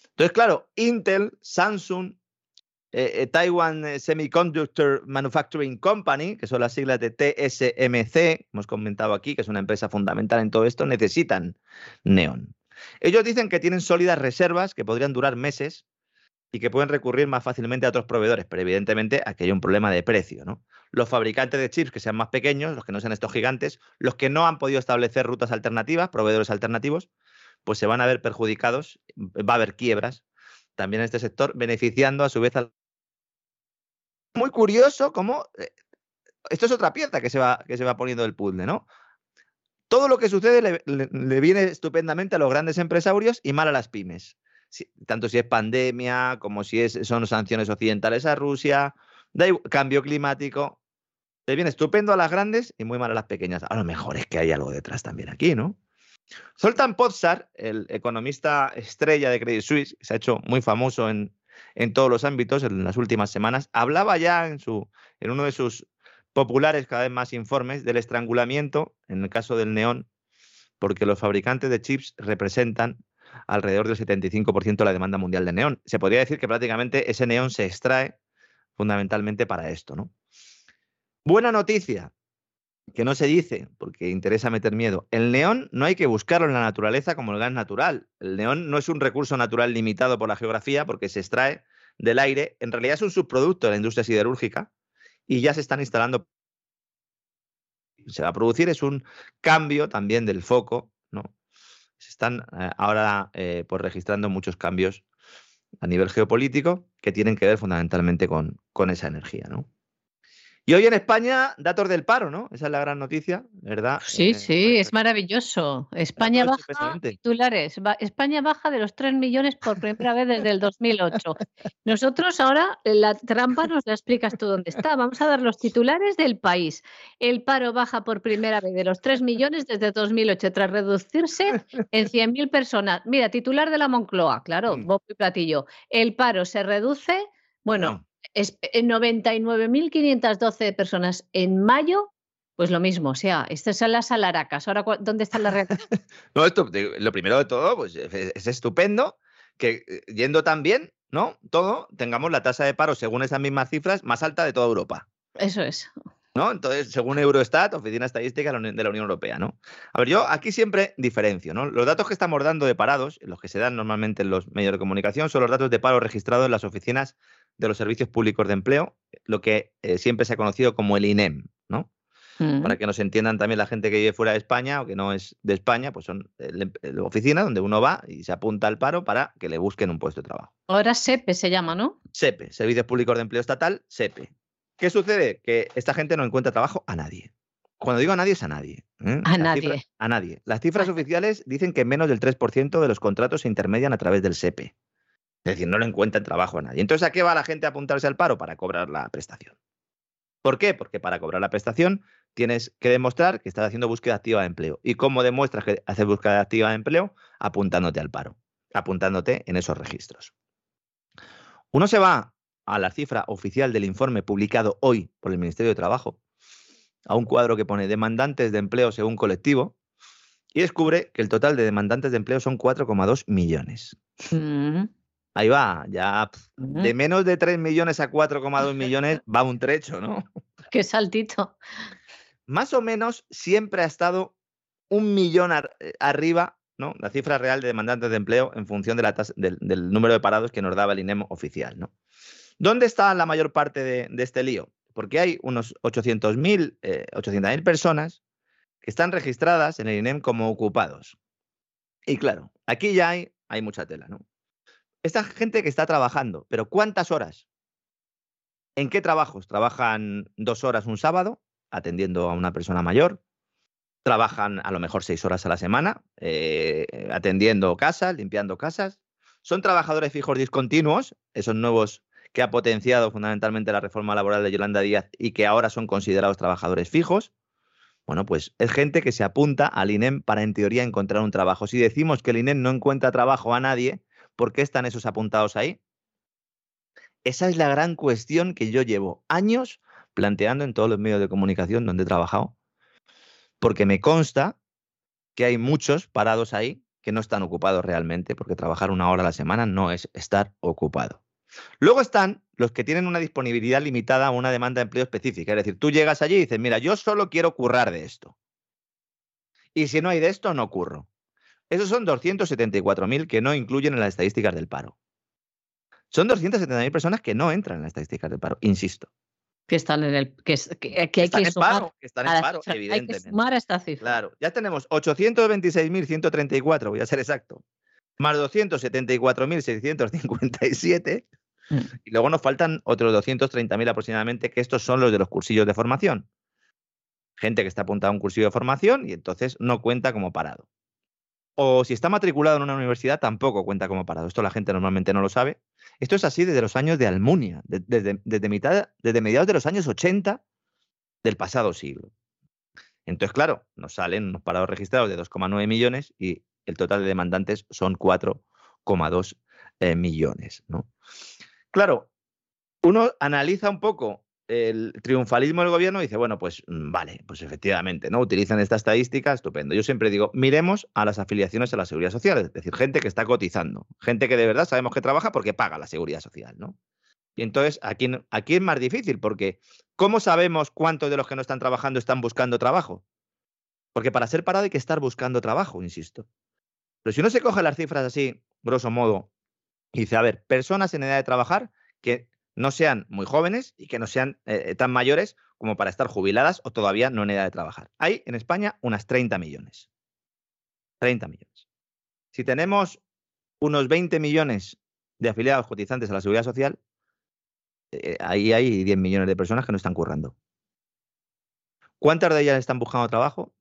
Entonces, claro, Intel, Samsung, eh, eh, Taiwan Semiconductor Manufacturing Company, que son las siglas de TSMC, hemos comentado aquí, que es una empresa fundamental en todo esto, necesitan neón. Ellos dicen que tienen sólidas reservas que podrían durar meses y que pueden recurrir más fácilmente a otros proveedores, pero evidentemente aquí hay un problema de precio. ¿no? Los fabricantes de chips que sean más pequeños, los que no sean estos gigantes, los que no han podido establecer rutas alternativas, proveedores alternativos, pues se van a ver perjudicados, va a haber quiebras también en este sector, beneficiando a su vez al... Muy curioso cómo... Eh, esto es otra pieza que se va, que se va poniendo del puzzle, ¿no? Todo lo que sucede le, viene estupendamente a los grandes empresarios y mal a las pymes. tanto si es pandemia como si es, son sanciones occidentales a Rusia, cambio climático. Le viene estupendo a las grandes y muy mal a las pequeñas. A lo mejor es que hay algo detrás también aquí, ¿no? Soltan Pozsar, el economista estrella de Credit Suisse, se ha hecho muy famoso en, en todos los ámbitos en las últimas semanas, hablaba ya en, su, en uno de sus populares cada vez más informes del estrangulamiento, en el caso del neón, porque los fabricantes de chips representan alrededor del 75% de la demanda mundial de neón. Se podría decir que prácticamente ese neón se extrae fundamentalmente para esto, ¿no? Buena noticia, que no se dice porque interesa meter miedo. El neón no hay que buscarlo en la naturaleza como el gas natural. El neón no es un recurso natural limitado por la geografía porque se extrae del aire. En realidad es un subproducto de la industria siderúrgica y ya se están instalando. Se va a producir, es un cambio también del foco, ¿no? Se están eh, ahora eh, pues registrando muchos cambios a nivel geopolítico que tienen que ver fundamentalmente con, con esa energía, ¿no? Y hoy en España, datos del paro, ¿no? Esa es la gran noticia, ¿verdad? Sí, eh, sí, es maravilloso. España baja titulares. España baja de los 3 millones por primera vez desde el 2008. Nosotros ahora la trampa nos la explicas tú dónde está. Vamos a dar los titulares del país. El paro baja por primera vez de los 3 millones desde 2008 tras reducirse en 100.000 personas. Mira, titular de la Moncloa, claro, mm. y Platillo. El paro se reduce, bueno, es, 99.512 eh, personas en mayo, pues lo mismo, o sea, estas son las alaracas. Ahora, ¿dónde están las reacciones? no, esto, lo primero de todo, pues es estupendo que eh, yendo tan bien, ¿no? Todo, tengamos la tasa de paro, según esas mismas cifras, más alta de toda Europa. Eso es. ¿No? Entonces, según Eurostat, Oficina Estadística de la Unión Europea, ¿no? A ver, yo aquí siempre diferencio, ¿no? Los datos que estamos dando de parados, los que se dan normalmente en los medios de comunicación, son los datos de paro registrados en las oficinas de los servicios públicos de empleo, lo que eh, siempre se ha conocido como el INEM, ¿no? Mm. Para que nos entiendan también la gente que vive fuera de España o que no es de España, pues son oficinas donde uno va y se apunta al paro para que le busquen un puesto de trabajo. Ahora SEPE se llama, ¿no? SEPE, Servicios Públicos de Empleo Estatal, SEPE. ¿Qué sucede? Que esta gente no encuentra trabajo a nadie. Cuando digo a nadie es a nadie. ¿eh? A nadie. a nadie. Las cifras oficiales dicen que menos del 3% de los contratos se intermedian a través del SEPE. Es decir, no le encuentran trabajo a nadie. Entonces, ¿a qué va la gente a apuntarse al paro? Para cobrar la prestación. ¿Por qué? Porque para cobrar la prestación tienes que demostrar que estás haciendo búsqueda activa de empleo. ¿Y cómo demuestras que haces búsqueda activa de empleo? Apuntándote al paro, apuntándote en esos registros. Uno se va a la cifra oficial del informe publicado hoy por el Ministerio de Trabajo, a un cuadro que pone demandantes de empleo según colectivo, y descubre que el total de demandantes de empleo son 4,2 millones. Mm. Ahí va, ya de menos de 3 millones a 4,2 millones va un trecho, ¿no? Qué saltito. Más o menos siempre ha estado un millón eh, arriba, ¿no? La cifra real de demandantes de empleo en función de la del, número de parados que nos daba el INEM oficial, ¿no? ¿Dónde está la mayor parte de, este lío? Porque hay unos 800.000 eh, personas que están registradas en el INEM como ocupados. Y claro, aquí ya hay, hay mucha tela, ¿no? Esta gente que está trabajando, pero ¿cuántas horas? ¿En qué trabajos? ¿Trabajan dos horas un sábado atendiendo a una persona mayor? ¿Trabajan a lo mejor seis horas a la semana eh, atendiendo casas, limpiando casas? ¿Son trabajadores fijos discontinuos, esos nuevos que ha potenciado fundamentalmente la reforma laboral de Yolanda Díaz y que ahora son considerados trabajadores fijos? Bueno, pues es gente que se apunta al INEM para en teoría encontrar un trabajo. Si decimos que el INEM no encuentra trabajo a nadie, ¿Por qué están esos apuntados ahí? Esa es la gran cuestión que yo llevo años planteando en todos los medios de comunicación donde he trabajado, porque me consta que hay muchos parados ahí que no están ocupados realmente, porque trabajar una hora a la semana no es estar ocupado. Luego están los que tienen una disponibilidad limitada a una demanda de empleo específica. Es decir, tú llegas allí y dices, mira, yo solo quiero currar de esto. Y si no hay de esto, no curro. Esos son 274.000 que no incluyen en las estadísticas del paro. Son 270.000 personas que no entran en las estadísticas del paro, insisto. Que están en el que, hay que en paro, que están en paro, evidentemente. Hay que sumar a esta cifra. Claro, ya tenemos 826.134, voy a ser exacto, más 274.657 mm. y luego nos faltan otros 230.000 aproximadamente, que estos son los de los cursillos de formación. Gente que está apuntada a un cursillo de formación y entonces no cuenta como parado o si está matriculado en una universidad, tampoco cuenta como parado. Esto la gente normalmente no lo sabe. Esto es así desde los años de Almunia, desde, mitad, desde mediados de los años 80 del pasado siglo. Entonces, claro, nos salen unos parados registrados de 2,9 millones y el total de demandantes son 4,2 eh, millones. ¿no? Claro, uno analiza un poco el triunfalismo del gobierno dice, bueno, pues mm, vale, pues efectivamente, ¿no? Utilizan esta estadística, estupendo. Yo siempre digo, miremos a las afiliaciones a la seguridad social, es decir, gente que está cotizando, gente que de verdad sabemos que trabaja porque paga la seguridad social, ¿no? Y entonces aquí, aquí es más difícil porque ¿cómo sabemos cuántos de los que no están trabajando están buscando trabajo? Porque para ser parado hay que estar buscando trabajo, insisto. Pero si uno se coge las cifras así, grosso modo, y dice, a ver, personas en edad de trabajar que no sean muy jóvenes y que no sean eh, tan mayores como para estar jubiladas o todavía no en edad de trabajar. Hay en España unas 30 millones. 30 millones. Si tenemos unos 20 millones de afiliados cotizantes a la seguridad social, eh, ahí hay 10 millones de personas que no están currando. ¿Cuántas de ellas están buscando trabajo?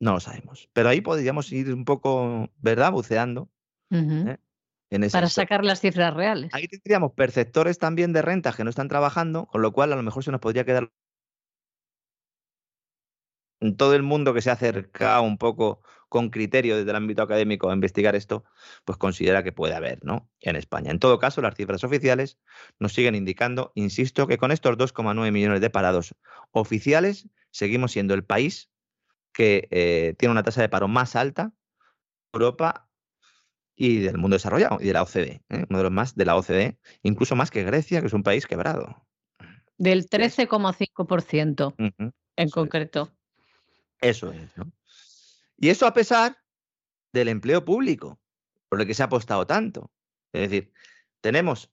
No lo sabemos. Pero ahí podríamos ir un poco, ¿verdad? Buceando. ¿eh? Para sacar las cifras reales. Ahí tendríamos perceptores también de rentas que no están trabajando, con lo cual a lo mejor se nos podría quedar todo el mundo que se ha acercado un poco con criterio desde el ámbito académico a investigar esto, pues considera que puede haber, ¿no? En España. En todo caso, las cifras oficiales nos siguen indicando, insisto, que con estos 2,9 millones de parados oficiales, seguimos siendo el país que eh, tiene una tasa de paro más alta Europa y del mundo desarrollado y de la OCDE, ¿eh? uno de los más de la OCDE, incluso más que Grecia, que es un país quebrado. Del 13,5% en concreto. Eso es, ¿no? Y eso a pesar del empleo público, por el que se ha apostado tanto. Es decir, tenemos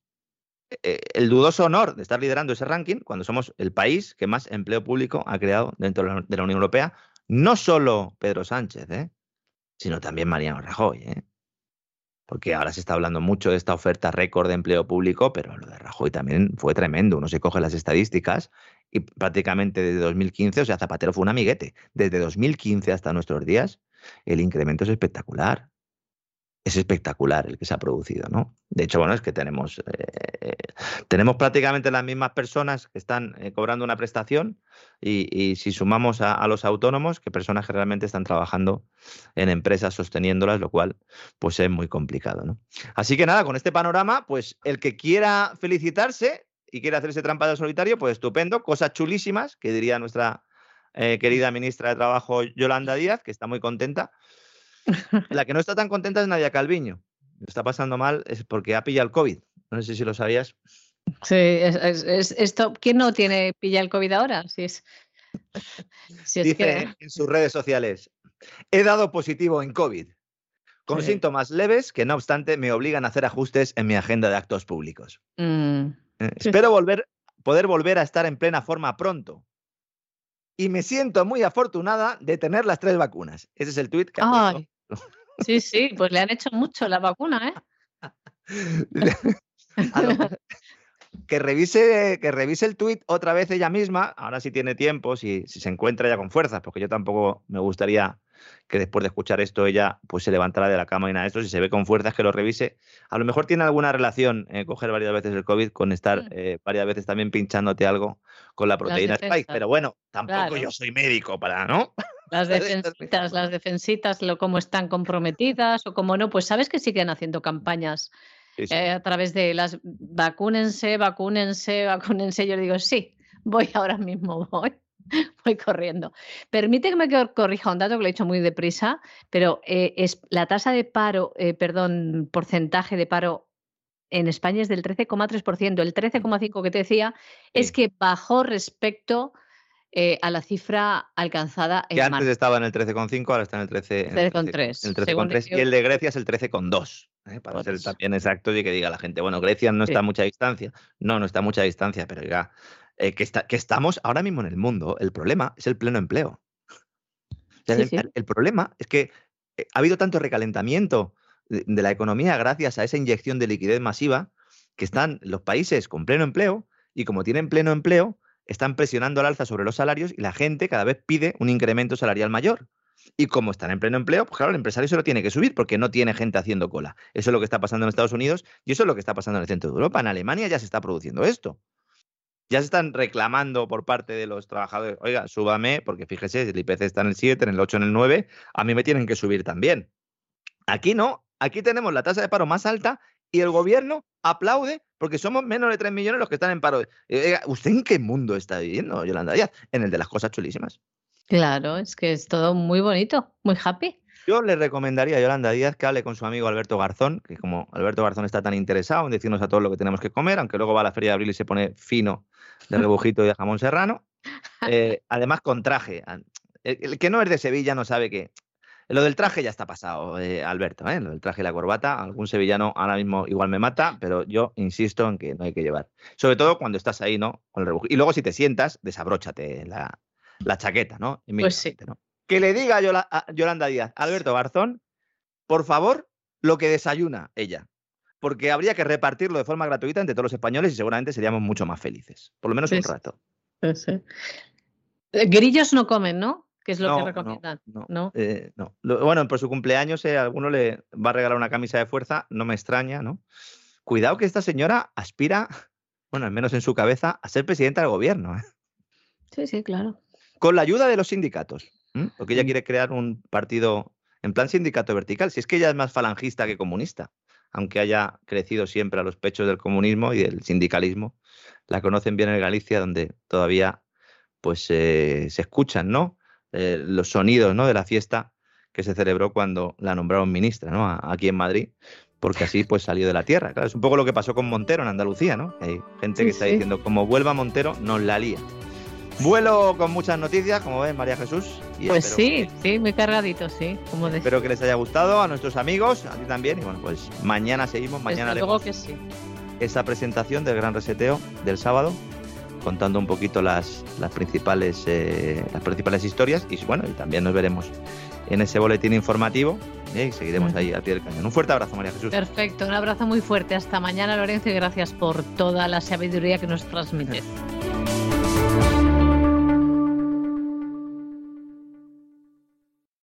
eh, el dudoso honor de estar liderando ese ranking cuando somos el país que más empleo público ha creado dentro de la Unión Europea. No solo Pedro Sánchez, ¿eh? sino también Mariano Rajoy. ¿eh? Porque ahora se está hablando mucho de esta oferta récord de empleo público, pero lo de Rajoy también fue tremendo. Uno se coge las estadísticas y prácticamente desde 2015, o sea, Zapatero fue un amiguete. Desde 2015 hasta nuestros días, el incremento es espectacular. Es espectacular el que se ha producido, ¿no? De hecho, bueno, es que tenemos, eh, tenemos prácticamente las mismas personas que están eh, cobrando una prestación y, si sumamos a, los autónomos, que personas que realmente están trabajando en empresas sosteniéndolas, lo cual pues es muy complicado, ¿no? Así que nada, con este panorama, pues el que quiera felicitarse, y quiere hacerse trampa de solitario, pues estupendo, cosas chulísimas, que diría nuestra eh, querida ministra de Trabajo Yolanda Díaz, que está muy contenta. La que no está tan contenta es Nadia Calviño. Lo está pasando mal es porque ha pillado el COVID. No sé si lo sabías. Sí, es, esto. ¿Quién no tiene pilla el COVID ahora? Si es, Dice en sus redes sociales: He dado positivo en COVID, con síntomas leves que, no obstante, me obligan a hacer ajustes en mi agenda de actos públicos. Mm. Eh, espero volver, poder volver a estar en plena forma pronto. Y me siento muy afortunada de tener las tres vacunas. Ese es el tuit que ha Sí, sí, pues le han hecho mucho la vacuna, ¿eh? que revise, que revise el tuit otra vez ella misma, ahora sí tiene tiempo, si, si se encuentra ya con fuerzas, porque yo tampoco me gustaría que después de escuchar esto ella pues se levantara de la cama y nada de esto, si se ve con fuerzas que lo revise. A lo mejor tiene alguna relación eh, coger varias veces el COVID con estar mm. eh, varias veces también pinchándote algo con la proteína Spike, pero bueno, tampoco yo soy médico para, ¿no? Las defensitas, las defensitas, lo cómo están comprometidas o cómo no, pues sabes que siguen haciendo campañas eh, a través de las vacúnense, vacúnense, vacúnense. Yo digo, sí, voy ahora mismo, voy. voy corriendo. Permíteme que corrija un dato que lo he hecho muy deprisa, pero eh, es la tasa de paro, eh, perdón, porcentaje de paro en España es del 13,3%. El 13,5% que te decía es que bajó respecto eh, a la cifra alcanzada en Que antes estaba en el 13,5, ahora está en el 13,3. El 13,3 y el de Grecia es el 13,2. para ser también exacto y que diga la gente, bueno, Grecia no está a mucha distancia. No, no está a mucha distancia, pero ya eh, que, que, estamos ahora mismo en el mundo, el problema es el pleno empleo. el, problema es que eh, ha habido tanto recalentamiento de, la economía gracias a esa inyección de liquidez masiva que están los países con pleno empleo y como tienen pleno empleo, están presionando al alza sobre los salarios y la gente cada vez pide un incremento salarial mayor. Y como están en pleno empleo, pues claro, el empresario se lo tiene que subir porque no tiene gente haciendo cola. Eso es lo que está pasando en Estados Unidos y eso es lo que está pasando en el centro de Europa. En Alemania ya se está produciendo esto ya se están reclamando por parte de los trabajadores, oiga, súbame, porque fíjese, el IPC está en el 7, en el 8, en el 9, a mí me tienen que subir también. Aquí no, aquí tenemos la tasa de paro más alta y el gobierno aplaude porque somos menos de 3 millones los que están en paro. Eh, ¿Usted en qué mundo está viviendo, Yolanda Díaz? En el de las cosas chulísimas. Claro, es que es todo muy bonito, muy happy. Yo le recomendaría a Yolanda Díaz que hable con su amigo Alberto Garzón, que como Alberto Garzón está tan interesado en decirnos a todos lo que tenemos que comer, aunque luego va a la feria de abril y se pone fino de rebujito y de jamón serrano, eh, además con traje. El, que no es de Sevilla no sabe que lo del traje ya está pasado, eh, Alberto, ¿eh? lo del traje y la corbata. Algún sevillano ahora mismo igual me mata, pero yo insisto en que no hay que llevar. Sobre todo cuando estás ahí, ¿no? Con el. Y luego si te sientas, desabróchate la, chaqueta, ¿no? pues sí. ¿no? que le diga a, Yolanda Díaz, Alberto Garzón, por favor, lo que desayuna ella. Porque habría que repartirlo de forma gratuita entre todos los españoles y seguramente seríamos mucho más felices. Por lo menos un rato. Eh, grillos no comen, ¿no? Que es lo que recomiendan. No, eh, no. Bueno, por su cumpleaños eh, alguno le va a regalar una camisa de fuerza, no me extraña, ¿no? Cuidado que esta señora aspira, bueno, al menos en su cabeza, a ser presidenta del gobierno. Sí, sí, claro. Con la ayuda de los sindicatos. Porque ella quiere crear un partido en plan sindicato vertical. Si es que ella es más falangista que comunista, aunque haya crecido siempre a los pechos del comunismo y del sindicalismo. La conocen bien en Galicia, donde todavía pues se escuchan ¿no? Eh, los sonidos ¿no? de la fiesta que se celebró cuando la nombraron ministra ¿no? aquí en Madrid, porque así pues salió de la tierra. Claro, es un poco lo que pasó con Montero en Andalucía, ¿no? Hay gente que está diciendo, como vuelva Montero, nos la lía. Vuelo con muchas noticias, como ven, María Jesús. pues sí, sí, muy cargadito, sí. Como espero que les haya gustado, a nuestros amigos, a ti también. Y bueno, pues mañana seguimos, mañana haremos que sí. esa presentación del gran reseteo del sábado, contando un poquito las, las, principales, eh, las principales historias. Y bueno, y también nos veremos en ese boletín informativo ¿eh? y seguiremos ahí a pie del cañón. Un fuerte abrazo, María Jesús. Perfecto, un abrazo muy fuerte. Hasta mañana, Lorenzo, y gracias por toda la sabiduría que nos transmites.